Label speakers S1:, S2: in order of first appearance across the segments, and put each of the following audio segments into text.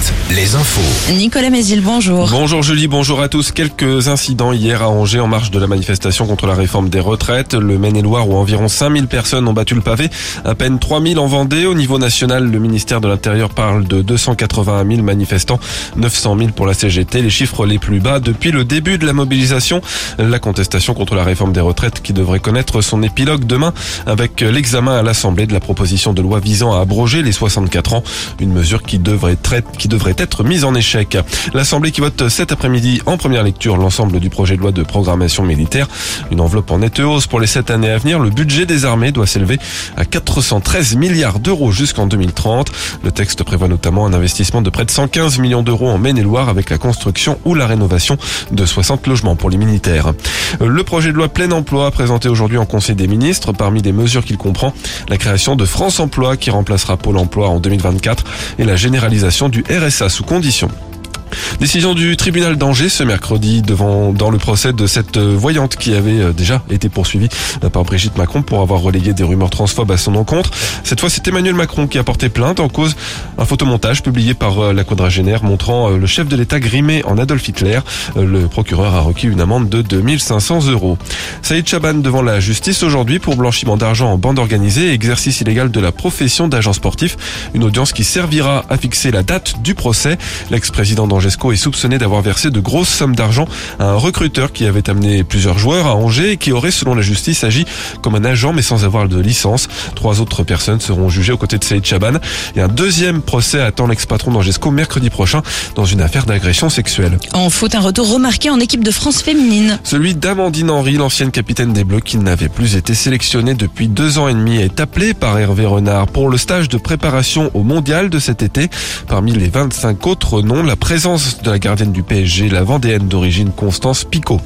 S1: 7, les infos.
S2: Nicolas Mézil, bonjour.
S3: Bonjour Julie, bonjour à tous. Quelques incidents hier à Angers en marge de la manifestation contre la réforme des retraites. Le Maine-et-Loire où environ 5000 personnes ont battu le pavé. À peine 3000 en Vendée. Au niveau national, le ministère de l'Intérieur parle de 281 000 manifestants, 900 000 pour la CGT. Les chiffres les plus bas depuis le début de la mobilisation. La contestation contre la réforme des retraites qui devrait connaître son épilogue demain avec l'examen à l'Assemblée de la proposition de loi visant à abroger les 64 ans. Une mesure qui devrait, qui devrait être mise en échec. L'Assemblée qui vote cet après-midi en première lecture l'ensemble du projet de loi de programmation militaire. Une enveloppe en nette hausse pour les sept années à venir. Le budget des armées doit s'élever à 413 milliards d'euros jusqu'en 2030. Le texte prévoit notamment un investissement de près de 115 millions d'euros en Maine-et-Loire avec la construction ou la rénovation de 60 logements pour les militaires. Le projet de loi plein emploi présenté aujourd'hui en Conseil des ministres. Parmi les mesures qu'il comprend, la création de France Emploi qui remplacera Pôle emploi en 2024 et la généralisation du RSA sous condition. Décision du tribunal d'Angers ce mercredi devant dans le procès de cette euh, voyante qui avait euh, déjà été poursuivie euh, par Brigitte Macron pour avoir relayé des rumeurs transphobes à son encontre. Cette fois, c'est Emmanuel Macron qui a porté plainte en cause un photomontage publié par la quadragénaire montrant le chef de l'État grimé en Adolf Hitler. Le procureur a requis une amende de 2500 euros. Saïd Chaban devant la justice aujourd'hui pour blanchiment d'argent en bande organisée et exercice illégal de la profession d'agent sportif. Une audience qui servira à fixer la date du procès. L'ex-président d'Angesco est soupçonné d'avoir versé de grosses sommes d'argent à un recruteur qui avait amené plusieurs joueurs à Angers et qui aurait, selon la justice, agi comme un agent mais sans avoir de licence. Trois autres personnes seront jugées aux côtés de Saïd Chaban. Et un deuxième procès attend l'ex-patron d'Angesco mercredi prochain dans une affaire d'agression sexuelle.
S2: En foot, un retour remarqué en équipe de France féminine.
S3: Celui d'Amandine Henry, l'ancienne capitaine des Bleus qui n'avait plus été sélectionnée depuis deux ans et demi, est appelée par Hervé Renard pour le stage de préparation au mondial de cet été. Parmi les 25 autres noms, la présence de la gardienne du PSG, la Vendéenne d'origine Constance Picot.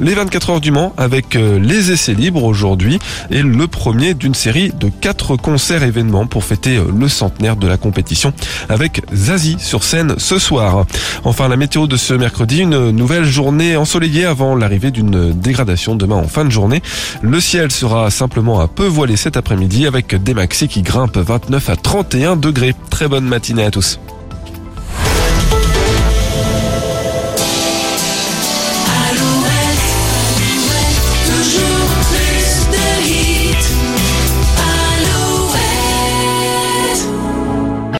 S3: Les 24 heures du Mans avec euh, les essais libres aujourd'hui et le premier d'une série de quatre concerts événements pour fêter euh, le centenaire de la compétition avec Zazie sur scène ce soir. Enfin, la météo de ce mercredi, une nouvelle journée ensoleillée avant l'arrivée d'une dégradation demain en fin de journée. Le ciel sera simplement un peu voilé cet après-midi avec des maxis qui grimpent 29 à 31 degrés. Très bonne matinée à tous.